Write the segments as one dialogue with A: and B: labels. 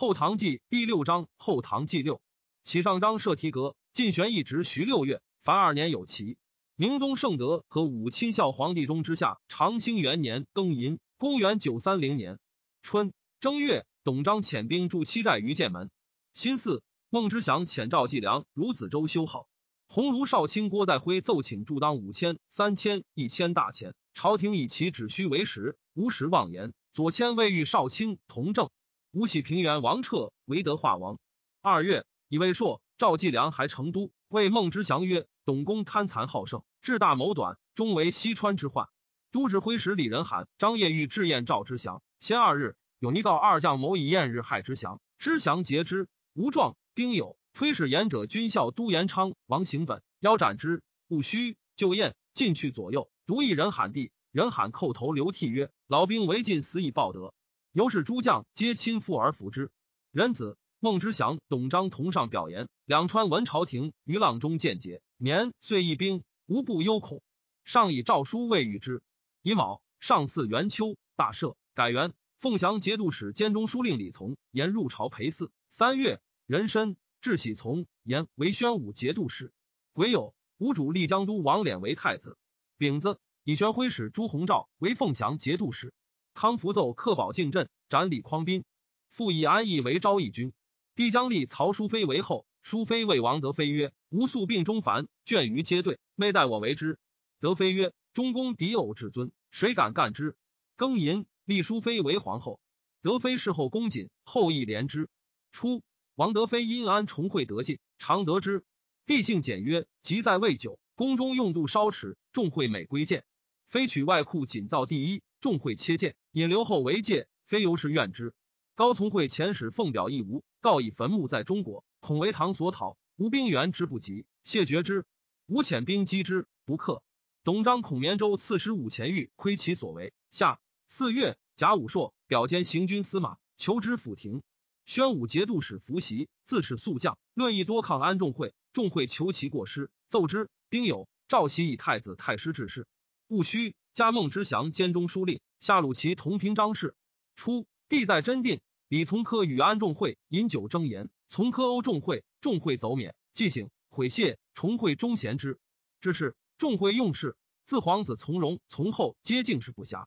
A: 后唐纪第六章后唐纪六启上章设题阁，晋玄一直徐六月，凡二年有期。明宗圣德和武亲孝皇帝中之下，长兴元年庚寅，公元九三零年春正月，董璋遣兵驻七寨于剑门。辛巳，孟知祥遣赵季良、如子周修好。鸿胪少卿郭在辉奏请助当五千、三千、一千大钱。朝廷以其只需为实，无实妄言。左迁未遇少卿同政。吴喜平原王彻为德化王。二月，以魏硕、赵季良还成都，谓孟知祥曰：“董公贪残好胜。”志大谋短，终为西川之患。都指挥使李仁罕、张掖欲致宴赵之祥。先二日，有尼告二将谋以宴日害之祥，之祥节之。吴壮、丁友推使言者军校都延昌、王行本腰斩之。不须，就宴，进去左右，独一人喊地。人喊叩头流涕曰：“老兵为晋，死以报德。”由是诸将皆亲附而服之。仁子孟知祥、董璋同上表言，两川闻朝廷于浪中见节，年岁一兵。无不忧恐，上以诏书未与之。乙卯，上巳元秋，大赦，改元。凤翔节度使兼中书令李从言入朝陪祀。三月，壬申，至喜从言为宣武节度使。癸酉，吴主立江都王敛为太子。丙子，以宣徽使朱鸿照为凤翔节度使。康福奏克保靖镇，斩李匡斌。复以安义为昭义军。帝将立曹淑妃为后。淑妃谓王德妃曰：“吾素病中烦，倦于皆对，妹待我为之。”德妃曰：“中宫敌偶至尊，谁敢干之？”庚寅，立淑妃为皇后。德妃事后恭谨，后裔怜之。初，王德妃因安重会得进，常得之。帝性简约，即在未久，宫中用度稍迟，众会每归见。非取外库仅造第一，众会切见，引留后为戒，非由是怨之。高从会遣使奉表一无，告以坟墓在中国。恐为唐所讨，吴兵援之不及，谢绝之。吴遣兵击之，不克。董璋孔绵州刺史武前玉窥其所为。下四月，甲午朔，表兼行军司马，求之府庭。宣武节度使伏袭，自是速将，论议多抗安众会。众会求其过失，奏之。丁酉，赵袭以太子太师致仕。戊戌，加孟知祥兼中书令，下鲁齐同平章事。初，帝在真定，李从珂与安仲会饮酒争言。从科欧众会，众会走免，即醒悔谢，重会忠贤之。这是众会用事，自皇子从容、从后皆敬事不暇。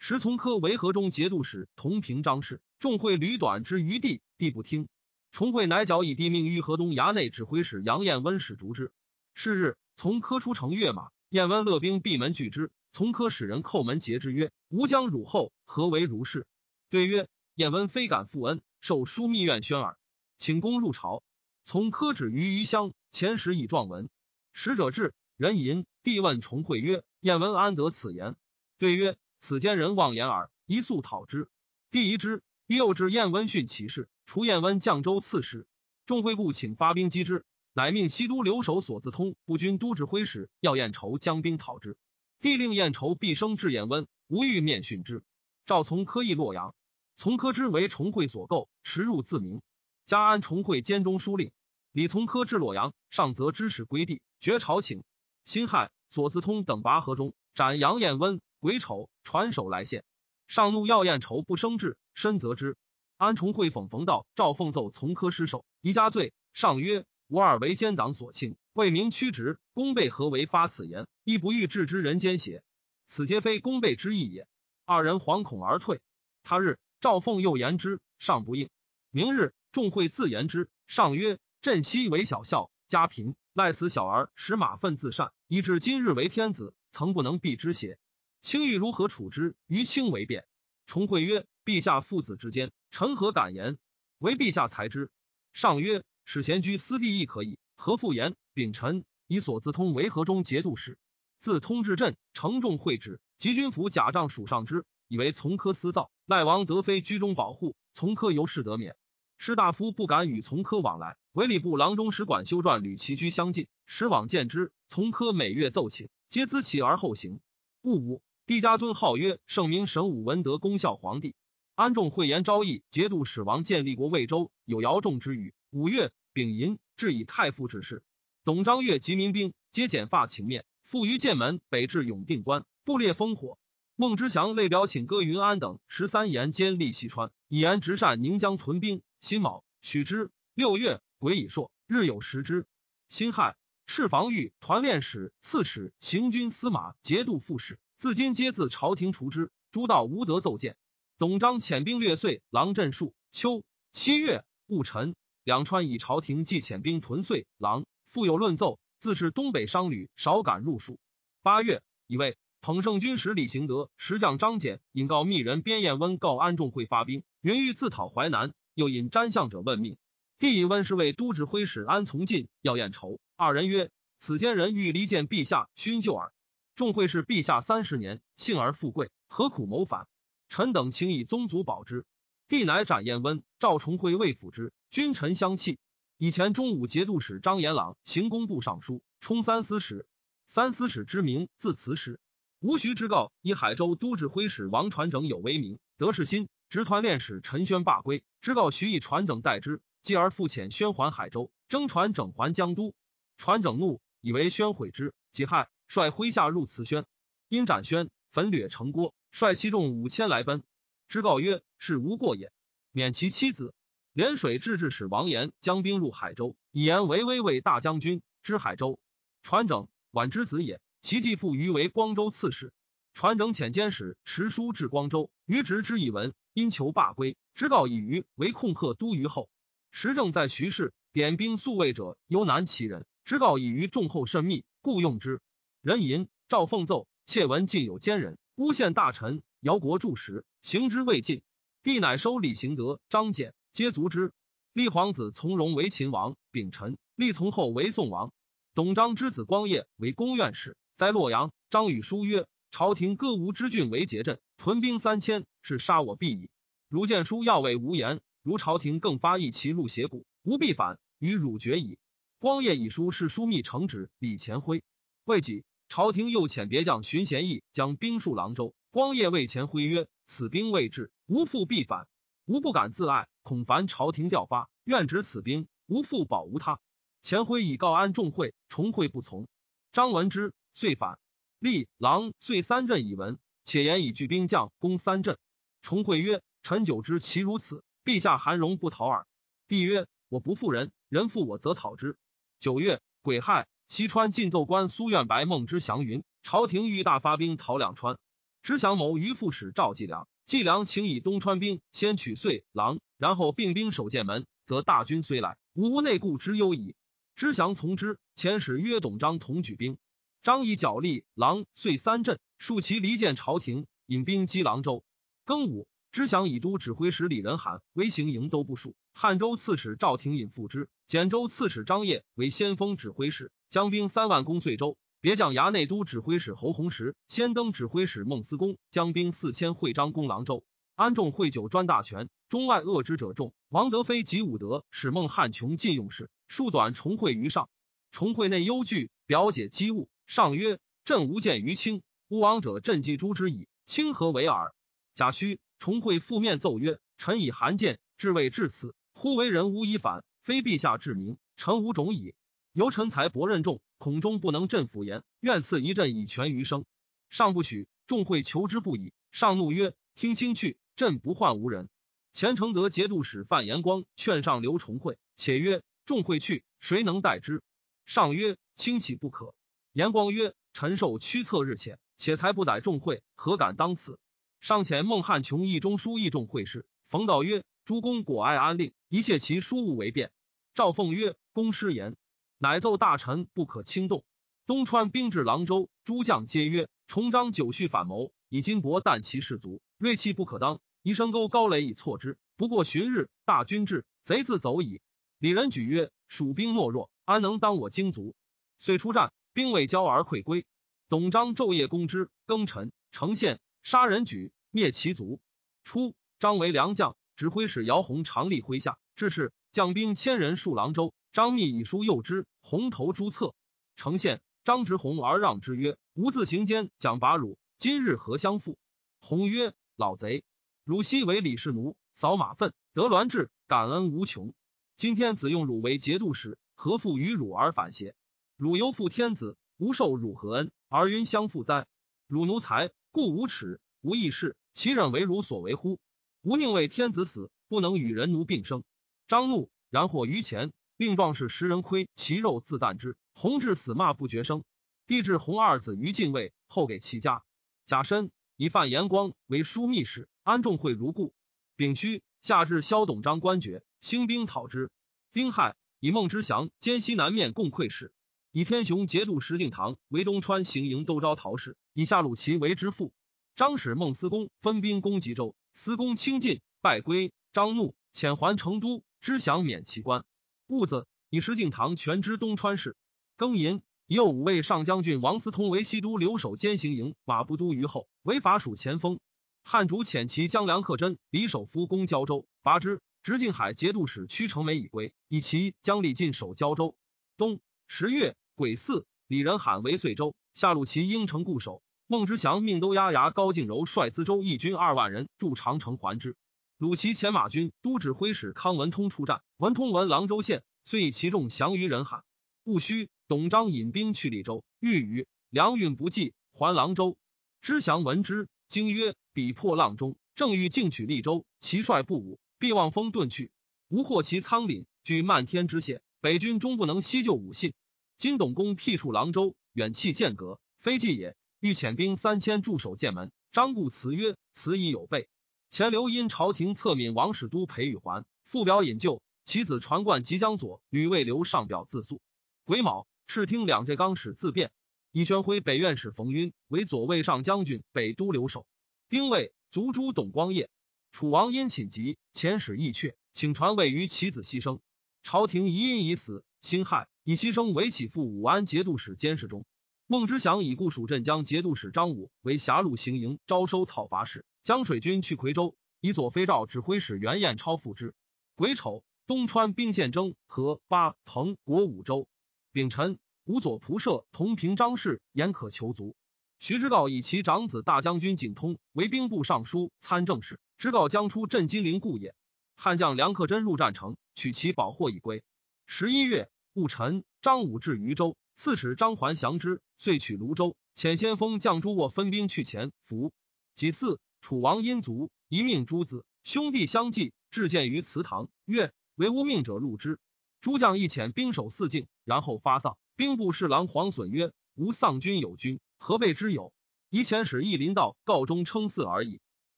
A: 时从科为河中节度使，同平章事。众会履短之于地，地不听。重会乃矫以帝命于河东衙内指挥使杨彦温使逐之。是日，从科出城跃马，晏温勒兵闭门拒之。从科使人叩门诘之曰：“吾将汝后，何为如是？”对曰：“晏温非敢负恩，受枢密院宣耳。”请公入朝，从科旨于余乡，前时以状文。使者至，人吟。帝问重会曰：“晏闻安得此言？”对曰：“此间人妄言耳，一速讨之。”帝疑之，又至晏温训其事，除晏温绛州刺史。众会故请发兵击之，乃命西都留守所自通不军都指挥使要晏筹将兵讨之。帝令晏筹毕生至晏温，无欲面训之。赵从科议洛阳，从科之为重会所构，驰入自明。加安重会兼中书令，李从珂至洛阳，上则知使归地，绝朝请。辛亥，左自通等拔河中，斩杨彦温。癸丑，传首来献。上怒要彦筹不生志，深责之。安重会讽冯道、赵奉奏从科失守，宜加罪。上曰：吾二为奸党所轻，为民屈直，公备何为发此言？亦不欲置之人间邪？此皆非公备之意也。二人惶恐而退。他日，赵凤又言之，上不应。明日。众会自言之，上曰：“朕昔为小孝，家贫，赖此小儿使马粪自善，以至今日为天子，曾不能避之邪？卿欲如何处之？于卿为便。”重会曰：“陛下父子之间，臣何敢言？唯陛下才知。”上曰：“使贤居私地亦可以，何复言？”秉臣以所自通为河中节度使，自通至镇，承众会旨，及军府假仗属上之，以为从科私造，赖王德妃居中保护，从科由是得免。士大夫不敢与从科往来，唯礼部郎中使管修撰吕其居相近，时往见之。从科每月奏请，皆咨起而后行。戊午，帝家尊号曰圣明神武文德功孝皇帝。安众会言昭义节度使王建立国魏州，有姚仲之语。五月丙寅，至以太傅之事。董璋越及民兵，皆剪发请面，复于剑门北至永定关，布列烽火。孟知祥类表请歌云安等十三言兼立西川，以言直善宁江屯兵。辛卯，许之。六月，癸已朔，日有食之。辛亥，赤防御团练使、刺史、行军司马、节度副使，自今皆自朝廷除之。诸道无德奏见。董璋遣兵略遂，狼镇戍。秋七月戊辰，两川以朝廷计遣兵屯遂，狼，复有论奏，自是东北商旅少敢入蜀。八月，以为统圣军使李行德、石将张简引告密人边彦温告安仲会发兵，云欲自讨淮南，又引詹相者问命。帝以温是为都指挥使安从进要宴仇，二人曰：“此间人欲离间陛下，勋就耳。众会是陛下三十年，幸而富贵，何苦谋反？臣等请以宗族保之。”帝乃斩彦温，赵重会未辅之，君臣相弃。以前中武节度使张延朗、行工部尚书、充三司使。三司使之名自此始。吴徐之告，以海州都指挥使王传整有威名，得势心，直团练使陈宣罢归，之告徐以传整代之。继而复遣宣还海州，征传整还江都。传整怒，以为宣毁之。己亥，率麾下入慈宣，因斩宣，焚掠城郭，率其众五千来奔。之告曰：“是无过也。”免其妻子。涟水制置使王延将兵入海州，以言为威为大将军，知海州。传整晚之子也，其继父余为光州刺史。传整遣监使持书至光州，余执之以闻，因求罢归。知告以余为控贺都虞后。时政在徐氏，点兵宿卫者犹难其人。知告以于众后甚密，故用之。人吟赵凤奏，窃闻近有奸人诬陷大臣，姚国柱时行之未尽。帝乃收李行德、张简，皆族之。立皇子从容为秦王，秉臣立从后为宋王。董璋之子光业为公院使，在洛阳。张与书曰：“朝廷各吴之郡为节镇，屯兵三千，是杀我必矣。如见书要为无言。”如朝廷更发一其入邪谷，吾必反与汝决矣。光业以书是枢密承旨李乾辉，未几，朝廷又遣别将荀贤义将兵戍郎州。光业谓乾辉曰：“此兵未至，吾父必反，吾不敢自爱，恐烦朝廷调发，愿执此兵，无复保无他。”乾辉以告安众会，重会不从。张闻之，遂反。立郎遂三镇以闻，且言以聚兵将攻三镇。重会曰：“臣久知其如此。”陛下韩荣不讨耳。帝曰：“我不负人，人负我则讨之。”九月，癸亥，西川进奏官苏苑白孟之祥云：“朝廷欲大发兵讨两川。”知祥谋于副使赵继良，继良请以东川兵先取遂郎，然后并兵守剑门，则大军虽来，无内顾之忧矣。知祥从之。遣使约董璋同举兵。张以角力郎遂三镇，数其离间朝廷，引兵击郎州。庚午。知祥以都指挥使李仁罕为行营都部署，汉州刺史赵廷隐副之，简州刺史张掖为先锋指挥使，将兵三万攻遂州。别将衙内都指挥使侯弘时、先登指挥使孟思公将兵四千会张公郎州。安众会酒专大权，中外恶之者众。王德飞及武德使孟汉琼进用事，数短重会于上。重会内忧惧，表解机务。上曰：“朕无见于卿，吾王者朕既诛之矣，卿何为耳？”贾诩。重会覆面奏曰：“臣以函见，至未至此，忽为人无以反，非陛下治民，臣无种矣。由臣才薄任重，恐终不能镇府言，愿赐一阵以全余生。”上不许，众会求之不已。上怒曰：“听卿去，朕不患无人。”前承德节度使范延光劝上留重会，且曰：“众会去，谁能代之？”上曰：“卿岂不可？”延光曰：“臣受驱策日浅，且才不逮众会，何敢当此？”上遣孟汉琼议中书议众会事，冯道曰：“诸公果爱安令，一切其书务为便。”赵凤曰：“公失言，乃奏大臣不可轻动。”东川兵至郎州，诸将皆曰：“重章久蓄反谋，以金帛啖其士卒，锐气不可当。宜深沟高垒以挫之。不过旬日，大军至，贼自走矣。”李仁举曰：“蜀兵懦弱，安能当我精卒？”遂出战，兵未交而溃归。董璋昼夜攻之，庚辰，城陷。杀人举灭其族。初，张为良将，指挥使姚洪常立麾下，致仕将兵千人戍郎州。张密以书诱之，红头诸策。呈现，张直弘而让之曰：“吾自行间，讲拔汝，今日何相负？”弘曰：“老贼，汝昔为李氏奴，扫马粪，得栾志，感恩无穷。今天子用汝为节度使，何负于汝而反邪？汝犹负天子，吾受汝何恩而云相负哉？汝奴才。”故无耻无义事，其忍为汝所为乎？吾宁为天子死，不能与人奴并生。张怒，然获于前，令壮士食人亏其肉自啖之。弘治死骂不绝声。帝至弘二子于禁卫，后给其家。贾深以范延光为枢密使，安仲会如故。丙戌，下至萧董章官爵，兴兵讨之。丁亥，以孟之祥兼西南面共溃使，以天雄节度石敬瑭为东川行营都招陶氏，以夏鲁齐为之父。张使孟思公分兵攻吉州，思公轻进，败归。张怒，遣还成都，知祥免其官。戊子，以石敬瑭全知东川事。庚寅，以右五卫上将军王思通为西都留守兼行营马步都虞候，为法属前锋。汉主遣其将梁克贞、李守夫攻胶州，拔之。直晋海节度使屈成美已归，以其将李进守胶州。冬十月癸巳，李仁罕为遂州，下鲁其应城固守。孟之祥命都押牙高敬柔率淄州义军二万人驻长城还之。鲁齐前马军都指挥使康文通出战，文通闻郎州县，遂以其众降于人海。戊戌，董璋引兵去利州，欲与粮运不济，还郎州。知祥闻之，惊曰：“彼破浪中，正欲进取利州，其帅不武。”必望风遁去，吾获其仓廪，据漫天之险，北军终不能西救武信。今董公辟处郎州，远弃剑阁，非计也。欲遣兵三千驻守剑门。张固辞曰：“辞已有备。”前刘因朝廷策闽王使都裴玉环复表引咎，其子传冠即将左吕魏刘上表自诉。癸卯，敕听两浙纲使自辩，以宣徽北院使冯晕为左卫上将军、北都留守。丁未，卒诛董光业。楚王因寝疾，遣使议阙，请传位于其子牺牲。朝廷疑因已死，辛亥以牺牲为起复武安节度使监视中。孟知祥以固蜀镇江节度使张武为狭路行营招收讨伐使，江水军去夔州，以左飞赵指挥使袁彦超副之。癸丑，东川兵陷征和八彭国五州。丙辰，吴左仆射同平张氏言可求卒。徐之诰以其长子大将军景通为兵部尚书参政事。知告将出镇金陵故也。汉将梁克贞入战城，取其宝货已归。十一月戊辰，张武至渝州，刺史张环降之，遂取泸州。遣先锋将朱沃分兵去前伏。己巳，楚王殷卒，一命诸子兄弟相继，至见于祠堂，曰：“为无命者入之。”诸将一遣兵守四境，然后发丧。兵部侍郎黄损曰：“吾丧君有君，何备之有？以遣使义临道告终称嗣而已。”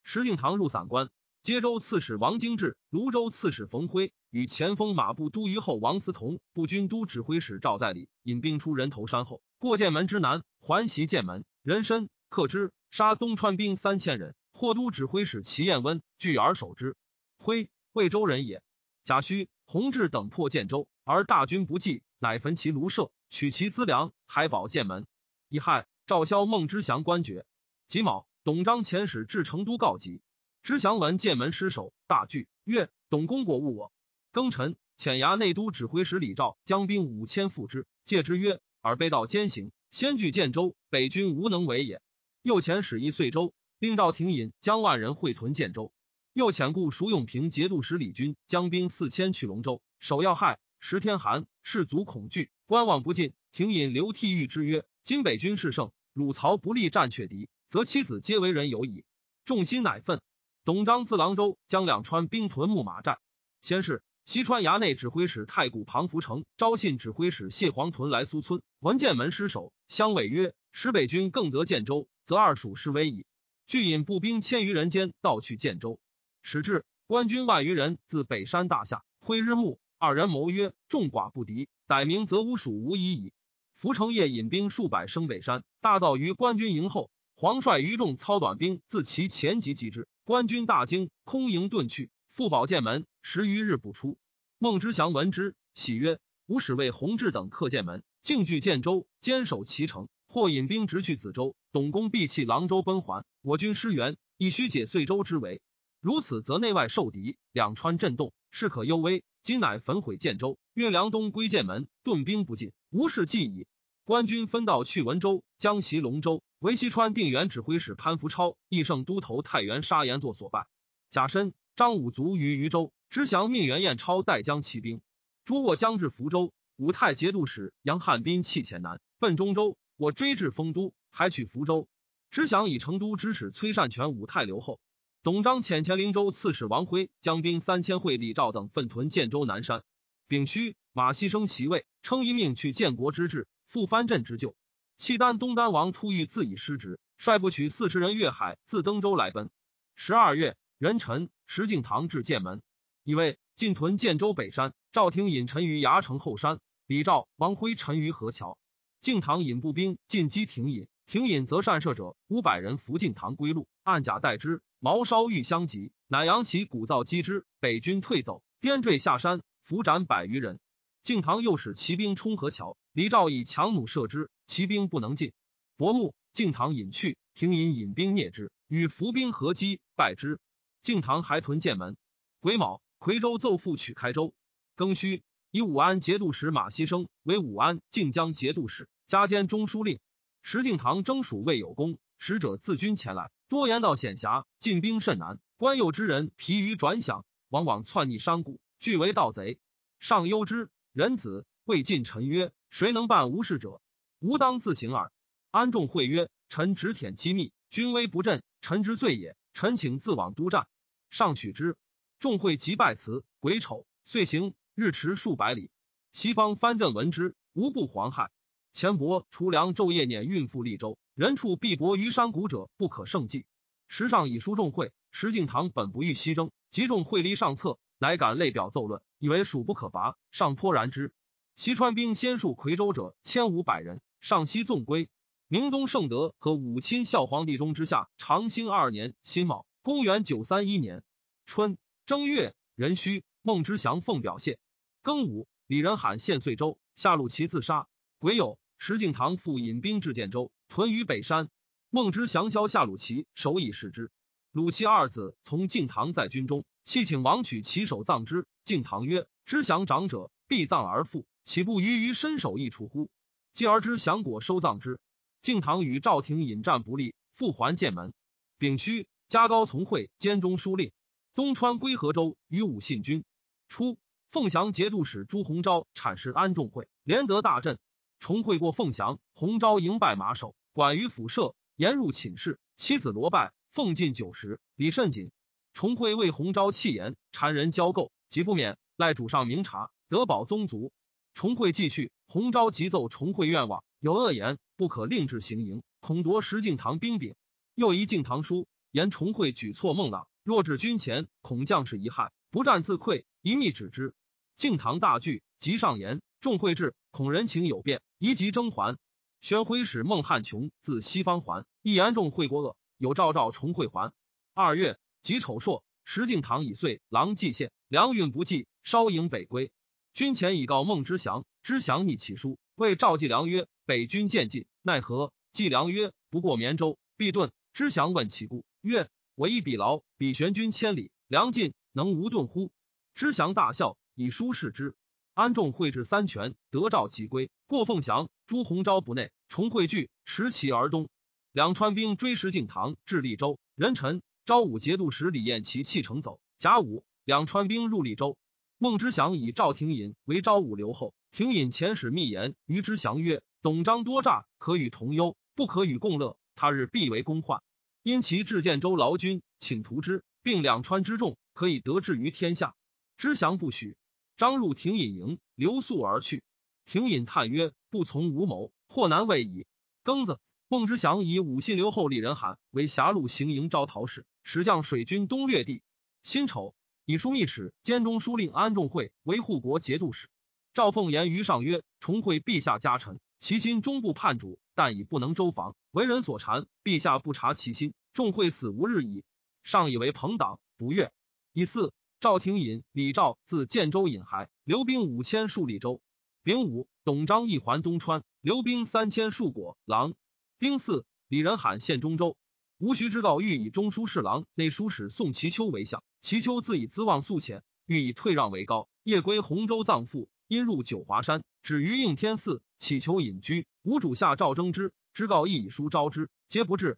A: 石敬瑭入散关，接州刺史王经志、泸州刺史冯辉与前锋马步都虞候王思同、步军都指挥使赵在礼引兵出人头山后，过剑门之南，环袭剑门，人参克之，杀东川兵三千人。霍都指挥使齐彦温拒而守之。徽，魏州人也。贾诩、弘治等破建州，而大军不济，乃焚其庐舍，取其资粮，还保剑门。乙亥，赵萧孟之祥官爵。己卯。董璋遣使至成都告急，知祥闻剑门失守，大惧，曰：“董公果误我。”庚辰，遣衙内都指挥使李兆将兵五千赴之，戒之曰：“尔被道兼行，先据建州，北军无能为也。”又遣使一遂州，令赵廷隐将万人会屯建州。又遣故蜀永平节度使李军将兵四千去龙州，守要害。十天寒，士卒恐惧，观望不进。廷隐流涕谕之曰：“今北军势盛，汝曹不利战却敌。”则妻子皆为人有矣。众心乃愤。董璋自郎州将两川兵屯木马寨。先是，西川衙内指挥使太谷庞福成招信指挥使谢黄屯来苏村，闻剑门失守，相委曰：“使北军更得建州，则二蜀失危矣。”俱引步兵千余人间盗去建州。始至，官军万余人自北山大下，挥日暮。二人谋曰：“众寡不敌，逮明则吾蜀无疑矣。”福成夜引兵数百升北山，大造于官军营后。黄率余众操短兵自其前及击之，官军大惊，空营遁去。复保剑门十余日不出。孟知祥闻之，喜曰：“吾使为弘治等克剑门，径据建州，坚守其城。或引兵直去梓州，董公必弃郎州奔还，我军失援，亦须解遂州之围。如此，则内外受敌，两川震动，势可忧危。今乃焚毁建州，运粮东归剑门，顿兵不进，无事计矣。官军分道去文州，将袭龙州。”为西川定远指挥使潘福超、义胜都头太原沙岩作所败。贾深、张武卒于渝州，知降命袁彦超带将骑兵。诸沃将至福州，武泰节度使杨汉斌弃黔南，奔中州。我追至丰都，还取福州。知降以成都之使崔善权武泰留后。董璋遣前灵州刺史王辉将兵三千会李肇等奋屯建州南山。丙戌，马希生袭位，称一命去建国之志，复藩镇之旧。契丹东丹王突遇自以失职，率部取四十人越海，自登州来奔。十二月，壬辰，石敬瑭至剑门，以为进屯建州北山。赵廷隐陈于崖城后山，李肇、王辉陈于河桥。敬瑭引步兵进击廷隐，廷隐则善射者五百人伏敬堂归路，暗甲待之。毛烧欲相及，乃扬起鼓噪击之。北军退走，颠坠下山，伏斩百余人。敬堂又使骑兵冲河桥，李肇以强弩射之，骑兵不能进。薄暮，敬堂引去，廷隐引兵灭之，与伏兵合击，败之。敬堂还屯剑门。癸卯，夔州奏复取开州。庚戌，以武安节度使马希生为武安靖江节度使，加兼中书令。石敬瑭征蜀未有功，使者自军前来。多言道险狭，进兵甚难。官右之人疲于转饷，往往窜逆山谷，俱为盗贼。上忧之，仁子未尽。臣曰：“谁能办无事者？吾当自行耳。”安仲会曰：“臣执舔机密，君威不振，臣之罪也。臣请自往督战。”上取之。众会即拜辞。癸丑，遂行，日驰数百里。西方藩镇闻之，无不惶骇。钱伯、除粮昼夜辇运赴利州。人处必薄于山谷者，不可胜计。时上以书众会，石敬瑭本不欲西征，集众会离上策，乃敢类表奏论，以为蜀不可拔，上颇然之。西川兵先戍夔州者千五百人，上西纵归。明宗圣德和武亲孝皇帝中之下，长兴二年辛卯，公元九三一年春正月壬戌，孟知祥奉表谢。庚午，李仁罕献遂州，下路其自杀。癸酉，石敬瑭复引兵至建州。屯于北山，孟之降萧下鲁齐，首以示之。鲁齐二子从敬瑭在军中，弃请王取其首葬之。敬瑭曰：“知降长者，必葬而复，岂不于于身首异处乎？”继而知降果收葬之。敬瑭与赵廷引战不利，复还剑门。丙戌，加高从会兼中书令。东川归河州，与武信军。初，凤翔节度使朱鸿昭阐释安众会，连得大振。重会过凤翔，洪昭迎拜马首。管于府舍，言入寝室。妻子罗拜，奉进酒食，礼甚谨。重会为洪昭弃言，谗人交构，即不免赖主上明察，得保宗族。重会继续，洪昭即奏重会愿望，有恶言，不可令至行营，恐夺石敬瑭兵柄。又一敬瑭书，言重会举措孟浪，若至军前，恐将士遗憾，不战自溃，一逆止之。敬瑭大惧，即上言，众会至，恐人情有变，宜即征还。宣徽使孟汉琼自西方还，一言众会国恶，有诏诏重会还。二月己丑朔，石敬瑭已遂狼蓟县，粮运不济，稍迎北归。军前已告孟知祥，知祥逆其书，谓赵季良曰：“北军渐进，奈何？”季良曰：“不过绵州，必遁。”知祥问其故，曰：“我以彼劳，彼玄军千里，粮尽，能无遁乎？”知祥大笑，以书示之。安众会至三泉，得诏即归。过凤翔，朱鸿昭不内，重会聚，持其而东。两川兵追石敬瑭至利州，壬辰，昭武节度使李彦齐弃城走。甲午，两川兵入利州。孟知祥以赵廷隐为昭武留后。廷隐遣使密言于知祥曰：“董璋多诈，可与同忧，不可与共乐。他日必为公患。因其至建州劳军，请屠之，并两川之众，可以得志于天下。”知祥不许。张入廷隐营，留宿而去。廷隐叹曰：“不从无谋，或难为矣。”庚子，孟知祥以武信留后立人罕为狭路行营招讨使，使将水军东略地。辛丑，以枢密使兼中书令安仲会为护国节度使。赵凤言于上曰：“重会陛下家臣，其心终不叛主，但已不能周防，为人所谗。陛下不察其心，众会死无日矣。”上以为朋党，不悦。以四。赵廷隐、李肇自建州引还，留兵五千戍利州。丙午，董璋一还东川，留兵三千戍果郎。丁巳，李仁罕献中州。吴徐之告欲以中书侍郎、内书使宋其丘为相，其丘自以资望素浅，欲以退让为高。夜归洪州葬父，因入九华山，止于应天寺，乞求隐居。吴主下诏征之，之告亦以书招之，皆不至。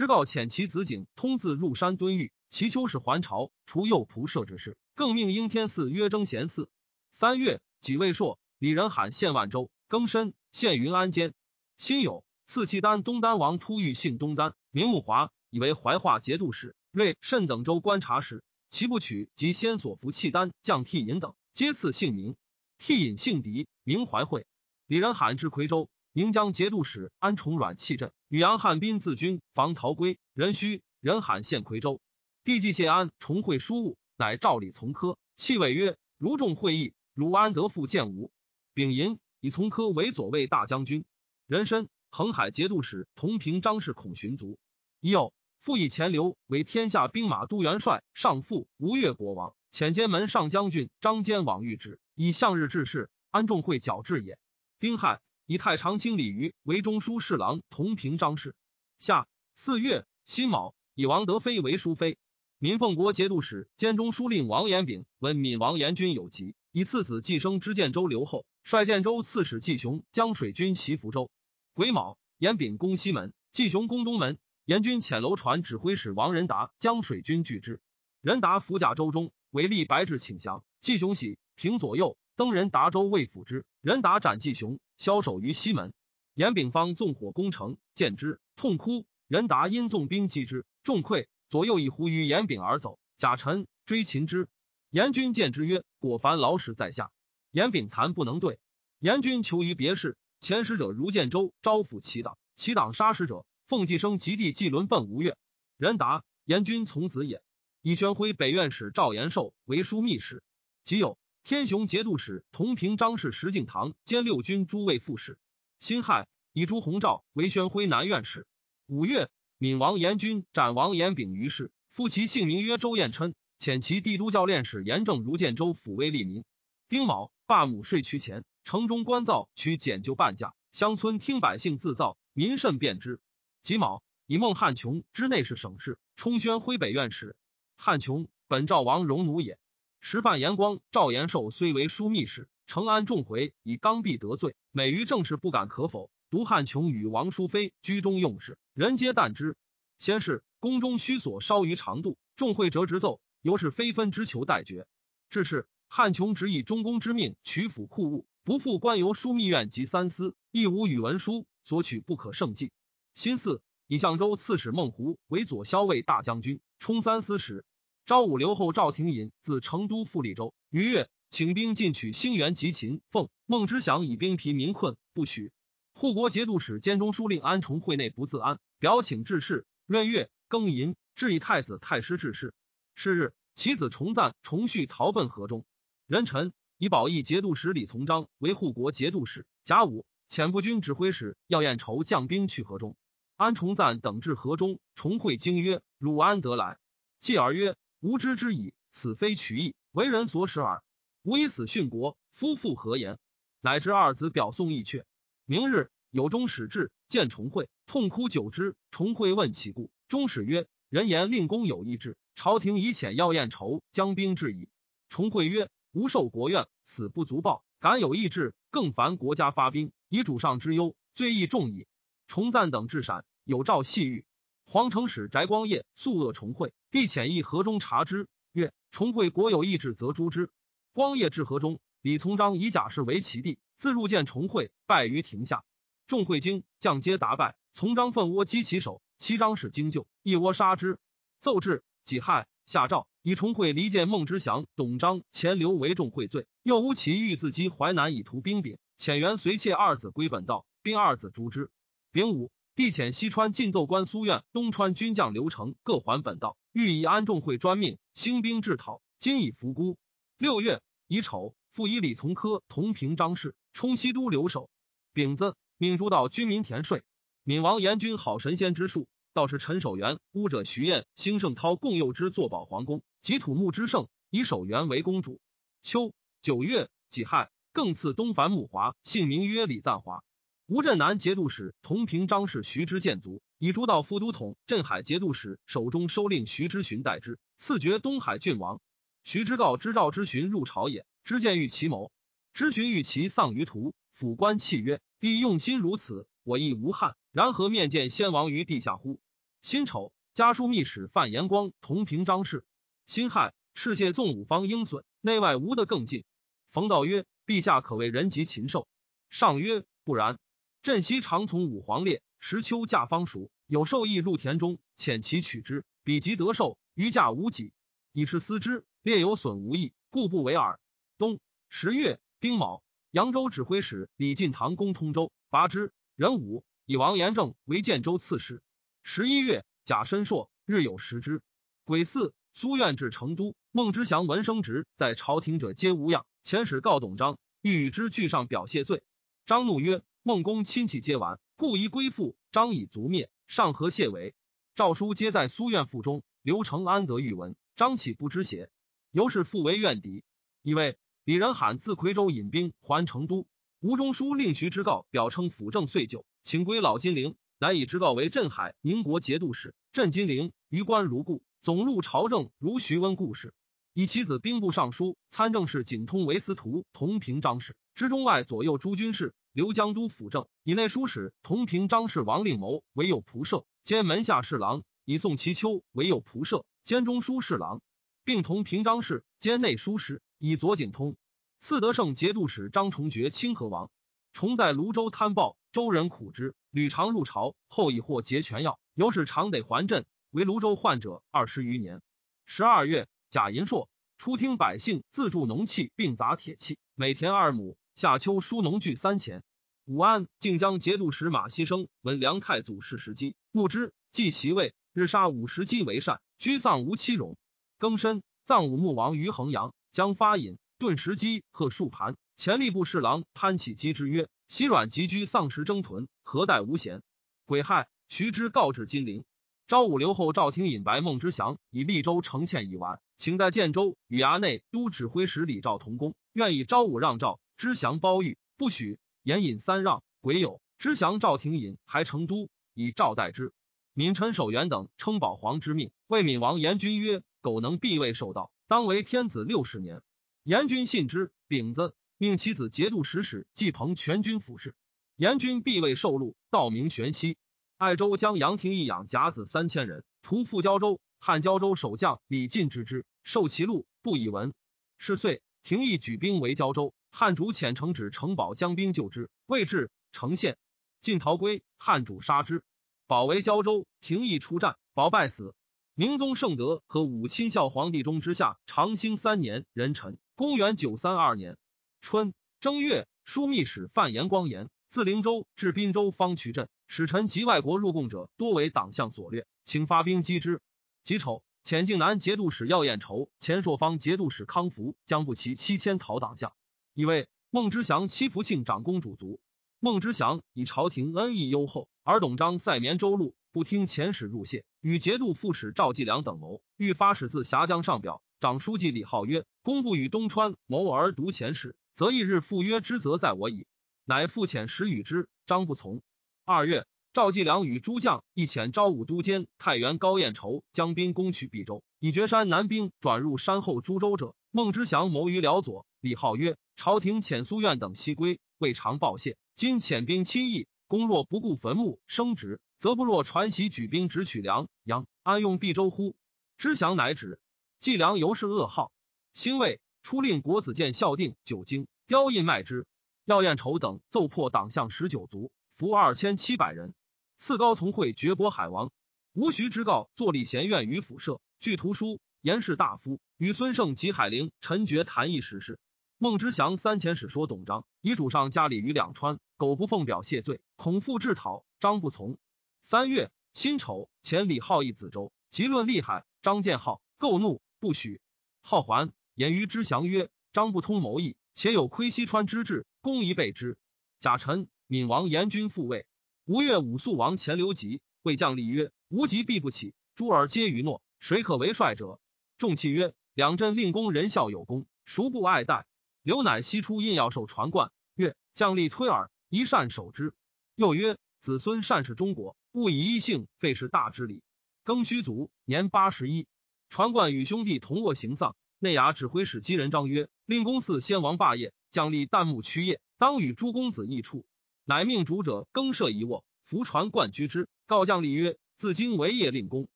A: 知告遣其子景通自入山敦狱。其秋是还朝，除右仆射之事，更命应天寺约征贤寺。三月，己未朔，李仁罕献万州，更申献云安监。辛酉，赐契丹东丹王突遇姓东丹，名穆华，以为怀化节度使。瑞慎等州观察使，其不取及先所服契丹将替尹等，皆赐姓名。替尹姓狄，名怀惠。李仁罕至夔州，宁江节度使安重阮弃镇，与杨汉斌自军防陶归。任须仁罕献夔州，帝既谢安重会书务，乃诏李从科，弃谓曰：“如众会议，汝安得复见吾？”丙寅，以从科为左卫大将军。人参恒海节度使同平张氏孔寻族。已有复以钱镠为天下兵马都元帅，上父吴越国王，遣监门上将军张坚往谕旨，以向日治事。安众会矫治也。丁亥，以太常卿李渔为中书侍郎，同平张氏。夏四月辛卯，以王德妃为淑妃。闵奉国节度使兼中书令王延炳闻闵王延君有疾，以次子继升知建州留后，率建州刺史季雄将水军袭福州。癸卯，延炳攻西门，季雄攻东门。延军遣楼船指挥使王仁达将水军拒之。仁达伏甲州中，为立白志请降。季雄喜，平左右。登仁达州未府之，仁达斩季雄，枭首于西门。严炳方纵火攻城，见之痛哭。仁达因纵兵击之，众溃，左右以胡于严炳而走。贾臣追擒之，严军见之曰：“果凡老使在下。”严炳残不能对。严军求于别事，前使者如建州招抚其党，其党杀使者，奉继生及弟季伦奔吴越。仁达严军从子也。以宣徽北院使赵延寿为枢密使，即有。天雄节度使同平张氏石敬瑭兼六军诸卫副使。辛亥，以朱鸿照为宣徽南院使。五月，闵王延君斩王延炳于市，复其姓名曰周彦琛，遣其帝都教练使严正如建州抚威利民。丁卯，罢亩税区钱，城中官造取减就半价，乡村听百姓自造，民甚便之。己卯，以孟汉琼之内侍省事，充宣徽北院使。汉琼本赵王荣奴也。时犯严光、赵延寿虽为枢密使，承安众回以刚愎得罪，每于政事不敢可否。独汉琼与王淑妃居中用事，人皆惮之。先是宫中虚所烧于长度，众会折直奏，由是非分之求待决。至是汉琼只以中宫之命取府库物，不复官由枢密院及三司，亦无与文书所取不可胜计。新四以相州刺史孟胡为左骁卫大将军，充三司使。昭武留后赵廷隐自成都赴利州，余月请兵进取兴元及秦凤。孟知祥以兵疲民困，不许。护国节度使兼中书令安重会内不自安，表请致仕。闰月庚寅，致以太子太师致仕。是日，其子重赞重续逃奔河中。壬辰，以保义节度使李从章为护国节度使。甲午，遣步军指挥使要彦筹将兵去河中。安重赞等至河中，重会惊曰：“汝安得来？”继而曰。吾知之矣，此非取义，为人所使耳。吾以死殉国，夫妇何言？乃至二子表送义阙。明日有中使至，见重会，痛哭久之。重会问其故，中使曰：“人言令公有意志，朝廷以遣要宴酬将兵至矣。”重会曰：“吾受国怨，死不足报，敢有意志，更烦国家发兵，以主上之忧，罪亦重矣。”重赞等至陕，有诏细谕。皇城使翟光业素恶重会，帝遣议河中察之，曰：“重会国有意志，则诛之。”光业至河中，李从章以甲士为其弟，自入见重会，败于庭下。众会惊，将皆达败。从章奋窝击其首，七张使惊救，一窝杀之。奏至己亥，下诏以重会离间孟之祥、董璋、钱镠为众会罪，又诬其欲自击淮南以图兵柄，遣元随妾二子归本道，并二子诛之。丙午。帝遣西川进奏官苏院、东川军将刘成各还本道，欲以安众会专命兴兵制讨，今已伏孤。六月乙丑，复以李从科同平张氏充西都留守。丙子，命诸道军民田税。闽王严君好神仙之术，道士陈守元、巫者徐彦、兴盛涛共诱之坐保皇宫，及土木之盛，以守元为公主。秋九月己亥，更赐东凡母华，姓名曰李赞华。吴镇南节度使同平张氏徐之建卒，以诸道副都统镇海节度使手中收令徐之询代之，赐爵东海郡王。徐之告知赵之询入朝也，知见欲其谋，知询欲其丧于途，府官泣曰：“帝用心如此，我亦无憾。然何面见先王于地下乎？”辛丑，家书密使范延光同平张氏。辛亥，赤谢纵五方鹰隼，内外无得更进。冯道曰：“陛下可谓人及禽兽。”上曰：“不然。”镇西常从武皇列，时秋驾方熟，有兽役入田中，遣其取之，彼即得兽，余驾无己，以是思之，列有损无益，故不为耳。冬十月丁卯，扬州指挥使李进堂攻通州，拔之。壬午，以王延政为建州刺史。十一月，甲申朔，日有食之。癸巳，苏苑至成都。孟知祥闻升职，在朝廷者皆无恙。遣使告董璋，欲与之俱上表谢罪。张怒曰：“孟公亲戚皆完，故宜归附。”张以族灭，上何谢为？诏书皆在苏苑腹中。刘承安得御闻，张岂不知邪？由是复为怨敌。以为李仁罕自夔州引兵还成都，吴中书令徐之告表称辅政岁久，请归老金陵，乃以之告为镇海宁国节度使。镇金陵，余官如故，总录朝政如徐温故事。以其子兵部尚书、参政事景通为司徒，同平张氏之中外左右诸军事，留江都辅政。以内书使同平张氏王令谋为右仆射，兼门下侍郎；以宋其丘为右仆射，兼中书侍郎，并同平张氏兼内书使。以左景通。赐德胜节度使张崇爵清河王。崇在泸州贪暴，州人苦之，屡常入朝，后以获节权要，由是常得还镇。为泸州患者二十余年。十二月。贾银硕初听百姓自铸农器，并杂铁器，每田二亩。夏秋输农具三钱。武安靖江节度使马希生闻梁太祖逝时机，慕之，即其位，日杀五十鸡为善，居丧无妻容。庚申，葬武穆王于衡阳。将发引顿时鸡贺数盘。前吏部侍郎潘启基之曰：“西阮急居丧时征屯，何待无贤？”癸亥，徐之告至金陵。昭武留后赵廷引白孟之祥以利州承欠已完。请在建州与衙内都指挥使李兆同工，愿以昭武让赵知祥包玉，不许。言引三让，癸酉，知祥赵廷隐还成都，以赵代之。闵陈守元等称保皇之命，谓闵王严君曰：“苟能必位受道，当为天子六十年。”严君信之。丙子，命其子节度使使季鹏全军府事。严君必位受禄，道名玄熙。爱州将杨廷义养甲子三千人，屠赴胶州。汉胶州守将李进之之。受其禄，不以闻。是岁，廷义举兵围胶州，汉主遣城指城堡将兵救之，未至，城陷。晋逃归，汉主杀之。保为胶州，廷义出战，保败死。明宗圣德和武亲孝皇帝中之下，长兴三年，壬辰，公元九三二年春正月，枢密使范延光言，自灵州至滨州方渠镇，使臣及外国入贡者，多为党项所掠，请发兵击之。己丑。遣靖南节度使要彦筹、前朔方节度使康福将不齐七千讨党项，以为孟知祥欺福庆长公主族。孟知祥以朝廷恩义优厚，而董璋塞绵州路，不听遣使入谢，与节度副使赵继良等谋，欲发使自峡江上表。长书记李浩曰：“公不与东川谋而独遣使，则一日赴约之责在我矣。”乃复遣使与之，张不从。二月。赵继良与诸将一遣昭武都监太原高彦筹将兵攻取毕州，以绝山南兵转入山后诸州者。孟知祥谋于辽左。李浩曰：“朝廷遣苏苑等西归，未尝报谢。今遣兵亲义，公若不顾坟墓生职，则不若传檄举兵直取梁阳，安用毕州乎？”知祥乃止。季梁尤是噩耗。兴魏初令国子监校定九经，雕印卖之。廖彦筹等奏破党项十九族，俘二千七百人。赐高从会绝渤海王，吴徐之告坐立贤院于府舍，据图书严氏大夫与孙胜及海陵陈觉谈议时事。孟知祥三遣使说董璋，遗嘱上加礼于两川，苟不奉表谢罪，恐复制讨。张不从。三月辛丑，遣李浩一子周，即论厉害。张见浩，构怒，不许。浩还言于知祥曰：“张不通谋议，且有窥西川之志，公宜备之。”贾臣闵王严君复位。吴越武肃王钱刘吉谓将立曰：“无疾必不起。”诸尔皆于诺。谁可为帅者？众泣曰：“两镇令公仁孝有功，孰不爱戴？”刘乃西出印要受传冠，曰：“将吏推耳，宜善守之。”又曰：“子孙善事中国，勿以一姓废是大之礼。”庚戌卒，年八十一。传冠与兄弟同卧行丧。内衙指挥使姬仁章曰：“令公嗣先王霸业，将吏旦暮屈业，当与诸公子议处。”乃命主者更设一卧，扶传冠居之。告将立曰：“自今为业令公，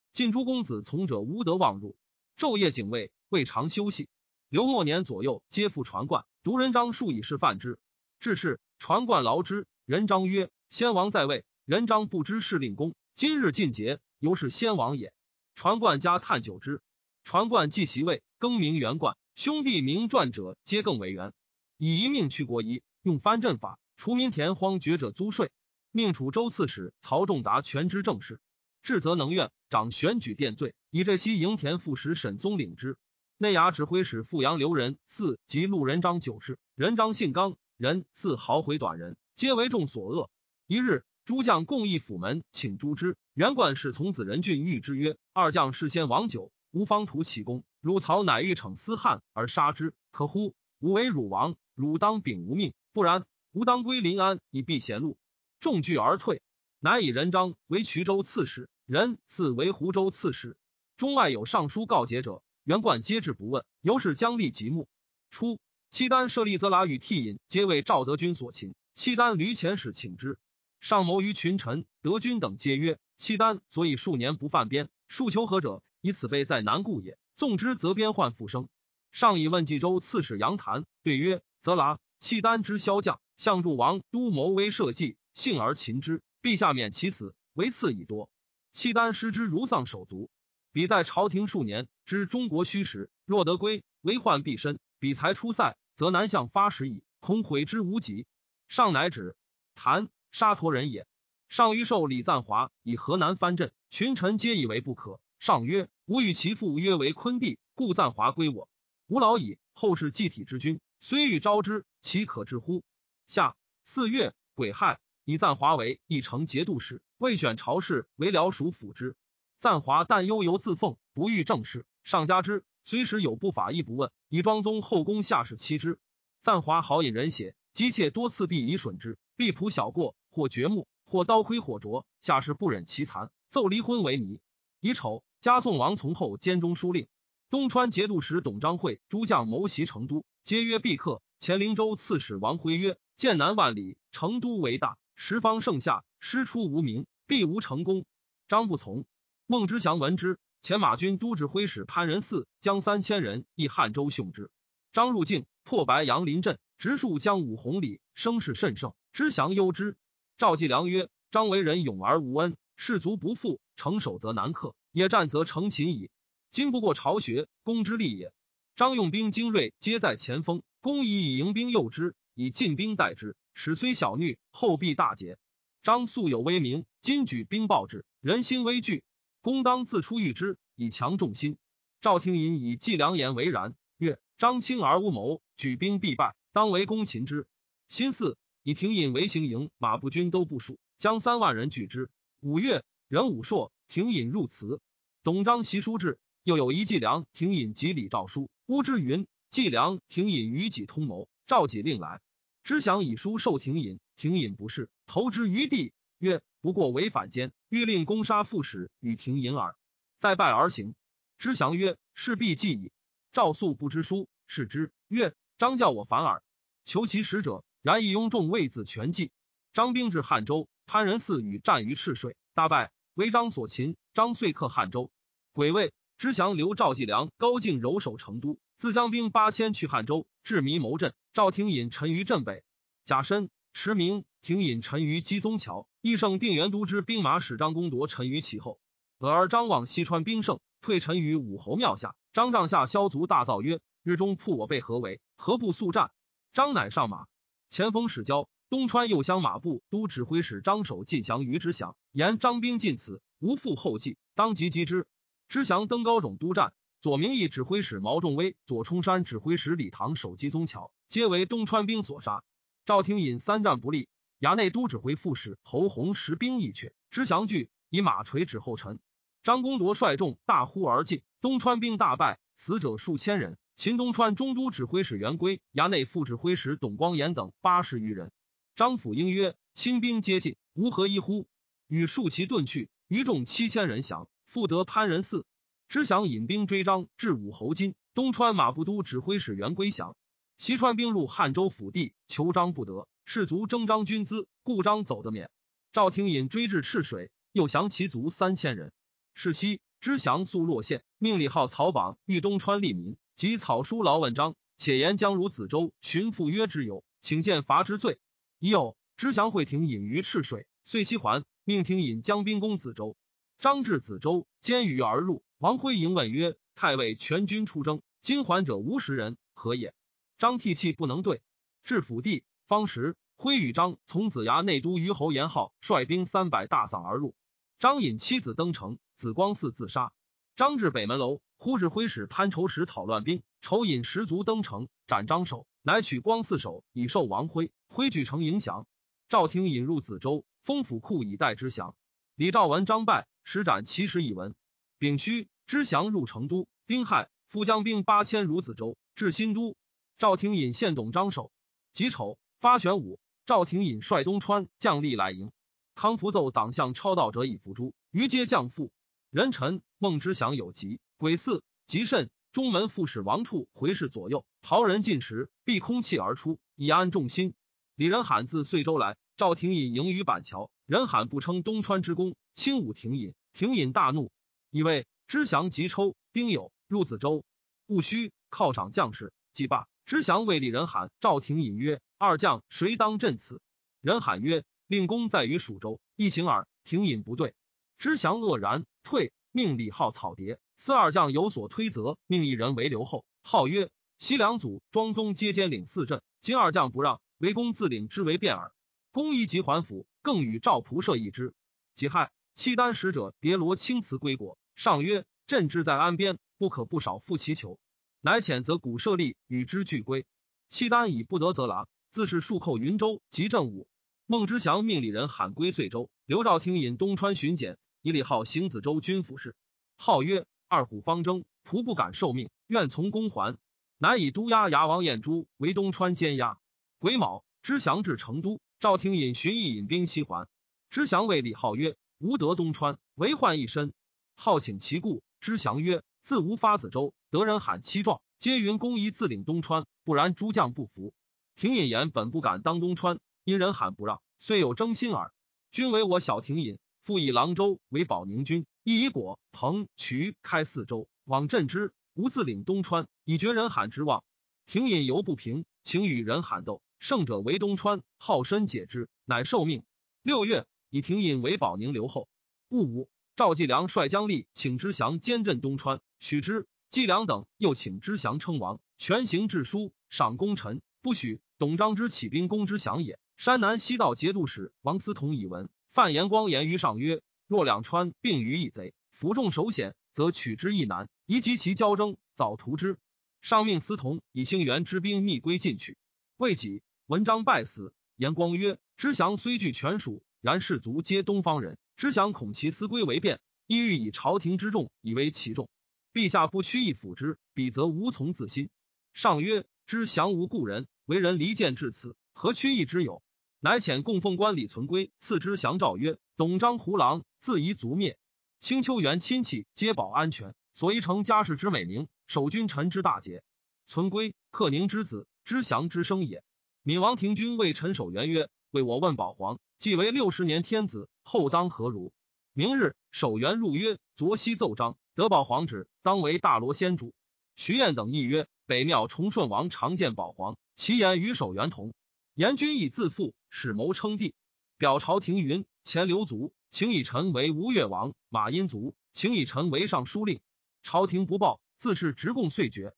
A: 晋诸公子从者无得妄入。昼夜警卫，未尝休息。刘末年左右，皆复传冠。独人章数以示范之。至是，传冠劳之。人章曰：‘先王在位，人章不知是令公。今日尽节，犹是先王也。’传冠加叹久之。传冠继袭位，更名元冠。兄弟名传者，皆更为元。以一命去国仪，用藩镇法，除民田荒绝者租税。命楚州刺史曹仲达全知政事，治则能院，掌选举殿罪。以这西营田副使沈松领之。内衙指挥使富阳刘仁四及路人张九世，人张姓刚，人四豪回短人，皆为众所恶。一日，诸将共议府门，请诛之。元冠使从子仁俊谕之曰：“二将事先王久，吾方图其功，汝曹乃欲逞私汉而杀之，可乎？吾为汝王，汝当秉吾命，不然，吾当归临安以避贤路。”众惧而退，乃以人章为衢州刺史，人赐为湖州刺史。中外有上书告捷者，元冠皆至不问。由是将立即木。初，契丹设立则剌与替尹，皆为赵德军所擒。契丹屡遣使请之，上谋于群臣，德军等皆曰：契丹所以数年不犯边，数求和者，以此辈在南故也。纵之，则边患复生。上以问冀州刺史杨谭，对曰：则剌，契丹之骁将，相助王都谋威社稷。幸而擒之，陛下免其死，为赐以多。契丹失之如丧手足。彼在朝廷数年，知中国虚实，若得归，为患必深。彼才出塞，则南向发时矣，恐毁之无及。上乃止。谭沙陀人也。上欲授李赞华以河南藩镇，群臣皆以为不可。上曰：吾与其父约为昆弟，故赞华归我。吾老矣，后世继体之君，虽欲招之，其可治乎？下四月癸亥。以赞华为一城节度使，未选朝事为辽属辅之。赞华但悠游自奉，不欲政事。上加之，虽时有不法，亦不问。以庄宗后宫下士欺之。赞华好引人血，姬妾多次必以损之。必仆小过，或掘墓，或刀盔，火灼。下士不忍其残，奏离婚为尼。以丑，加宋王从后兼中书令。东川节度使董章会诸将谋袭成都，皆曰必克。前灵州刺史王辉曰：剑南万里，成都为大。十方盛夏，师出无名，必无成功。张不从。孟知祥闻之，前马军都指挥使潘仁嗣将三千人诣汉州殉之。张入境，破白杨林镇，直树江五红里，声势甚盛。知祥忧之。赵继良曰：“张为人勇而无恩，士卒不复，城守则难克，野战则成擒矣。今不过巢穴，攻之利也。张用兵精锐，皆在前锋，公以以迎兵诱之，以进兵待之。”始虽小虐，后必大捷。张素有威名，今举兵报之，人心危惧。公当自出御之，以强众心。赵廷隐以计良言为然，曰：张清而无谋，举兵必败，当为公擒之。新四以廷隐为行营，马步军都部署，将三万人拒之。五月，任武硕、廷隐入祠。董璋袭书至，又有一计良、廷隐及李诏书。乌之云：计良、廷隐与己通谋，召己令来。知祥以书受廷隐，廷隐不是，投之于地，曰：“不过违反间，欲令攻杀副使与廷隐耳。”再拜而行。知祥曰：“事必既矣。”赵素不知书，视之曰：“张教我反耳。”求其使者，然以雍众为自全计。张兵至汉州，潘仁嗣与战于赤水，大败，为张所擒。张遂克汉州。癸未，知祥留赵继良、高敬柔守成都，自将兵八千去汉州，至弥谋镇。赵廷隐沉于镇北，贾申驰名。廷引陈于基宗桥。义胜定元都之兵马使张公铎陈于其后。俄而张往西川兵胜，退陈于武侯庙下。张帐下萧族大造曰：“日中铺我被何为？何不速战？”张乃上马。前锋使交东川右乡马步都指挥使张守进降于之祥，言张兵进此，无复后继，当即击之。知祥登高冢督战。左明义指挥使毛仲威，左冲山指挥使李唐守基宗桥，皆为东川兵所杀。赵廷隐三战不利，衙内都指挥副使侯弘实兵一却，知祥惧，以马锤指后尘。张公铎率众大呼而进，东川兵大败，死者数千人。秦东川中都指挥使袁归、衙内副指挥使董光炎等八十余人。张辅应曰：“亲兵接近，吾何一乎？”与数骑遁去，余众七千人降，复得潘仁嗣。知祥引兵追张至武侯津，东川马步都指挥使袁归降，西川兵入汉州府地，求张不得，士卒征张军资，故张走得免。赵廷隐追至赤水，又降其卒三千人。是夕，知祥速落县，命李浩草榜欲东川利民，及草书劳问张，且言将如子州寻父约之有，请见罚之罪。已有知祥会廷隐于赤水，遂西还，命廷隐将兵攻子州。张至子州，兼于而入。王辉迎问曰：“太尉全军出征，今还者无十人，何也？张涕泣不能对。至府地，方时挥与张从子牙内都虞侯延浩率兵三百大丧而入。张引妻子登城，子光嗣自杀。张至北门楼，忽日挥使潘仇时讨乱兵，仇引十卒登城，斩张首，乃取光嗣首以授王辉。辉举城迎降。赵廷引入子州，封府库以待之降。李兆文张败，使斩其十以文。丙戌，知降入成都。丁亥，复将兵八千如梓州，至新都。赵廷隐献董张守。己丑，发玄武。赵廷隐率东川将吏来迎。康福奏党项超道者以伏诛，余皆降附。人臣孟之祥有疾，鬼祀极甚。中门副使王处回视左右，陶人进时，闭空气而出，以安众心。李仁罕自遂州来，赵廷隐迎于板桥。仁罕不称东川之功，轻武廷隐。廷隐大怒，以为知祥即抽丁酉入梓州，戊戌犒赏将士，既罢。知祥谓李仁罕、赵廷隐曰：“二将谁当镇此？”仁罕曰：“令公在于蜀州，一行耳。”廷隐不对。知祥愕然，退，命李浩草叠。司二将有所推责，命一人为留后。号曰：“西凉祖庄宗皆兼领四镇，今二将不让，为公自领之为便耳。”公一即还府，更与赵仆射一之。己亥，契丹使者叠罗青辞归国，上曰：“朕志在安边，不可不少负其求。”乃遣责古设立与之俱归。契丹以不得则拿，自是数寇云州及镇武。孟知祥命里人喊归遂州。刘兆廷引东川巡检，以李浩行子州军府事。号曰二虎方征，仆不敢受命，愿从公还。乃以都押牙王彦珠为东川监押。癸卯，知祥至成都，赵廷引寻意引兵西还。知祥谓李浩曰：“吾得东川，为患一身。”号请其故。知祥曰：“自无发子州。”得人喊七状，皆云公宜自领东川，不然诸将不服。廷隐言本不敢当东川，因人喊不让，虽有争心耳。君为我小廷隐，复以郎州为保宁军，亦以果、彭、渠开四州，往镇之。吾自领东川，以绝人喊之望。廷隐犹不平，请与人喊斗，胜者为东川，好身解之，乃受命。六月，以廷隐为保宁留后。戊午，赵继良率将吏请之降监镇东川，许之。季良等又请知祥称王，全行致书赏功臣，不许。董璋之起兵攻之祥也。山南西道节度使王思同以闻，范延光言于上曰：若两川并于一贼，服众首险，则取之亦难。宜及其交争，早图之。上命司同以兴元之兵密归进取。未几，文章败死。延光曰：知祥虽据权属，然士卒皆东方人，知祥恐其思归为变，意欲以朝廷之众以为其众。陛下不屈意辅之，彼则无从自心。上曰：“知降无故人，为人离间至此，何屈意之有？”乃遣供奉官李存圭赐之降诏曰：“董璋胡狼，自夷族灭。青丘园亲戚皆保安全，所宜成家世之美名，守君臣之大节。存圭，克宁之子，知祥之生也。”闵王庭君谓陈守元曰：“为我问保皇，既为六十年天子，后当何如？”明日，守元入曰：“昨夕奏章。”德宝皇旨，当为大罗仙主。徐彦等议曰：北庙崇顺王常见宝皇，其言与守元同。言君以自负，使谋称帝。表朝廷云：前刘族，请以臣为吴越王；马殷族，请以臣为尚书令。朝廷不报，自是直贡遂绝。